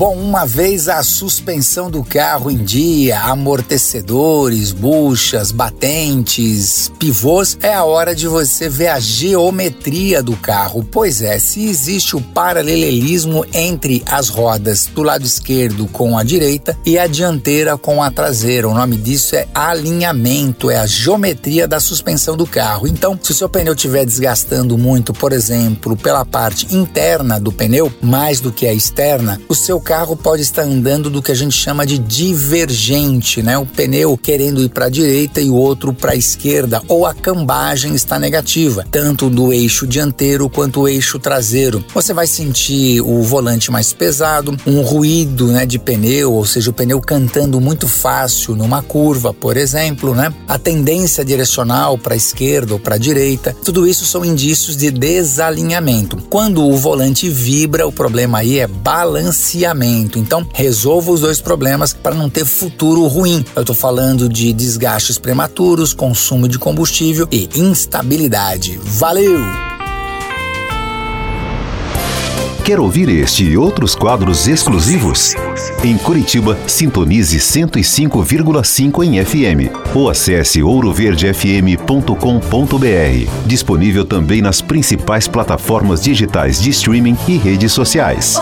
Bom, uma vez a suspensão do carro em dia, amortecedores, buchas, batentes, pivôs, é a hora de você ver a geometria do carro. Pois é, se existe o paralelismo entre as rodas do lado esquerdo com a direita e a dianteira com a traseira. O nome disso é alinhamento, é a geometria da suspensão do carro. Então, se o seu pneu estiver desgastando muito, por exemplo, pela parte interna do pneu, mais do que a externa, o seu carro pode estar andando do que a gente chama de divergente, né? O pneu querendo ir para a direita e o outro para a esquerda, ou a cambagem está negativa, tanto do eixo dianteiro quanto o eixo traseiro. Você vai sentir o volante mais pesado, um ruído, né, de pneu, ou seja, o pneu cantando muito fácil numa curva, por exemplo, né? A tendência direcional para a esquerda ou para a direita. Tudo isso são indícios de desalinhamento. Quando o volante vibra, o problema aí é balanceamento então, resolva os dois problemas para não ter futuro ruim. Eu estou falando de desgastes prematuros, consumo de combustível e instabilidade. Valeu! Quer ouvir este e outros quadros exclusivos? Em Curitiba, sintonize 105,5 em FM ou acesse ouroverdefm.com.br. Disponível também nas principais plataformas digitais de streaming e redes sociais.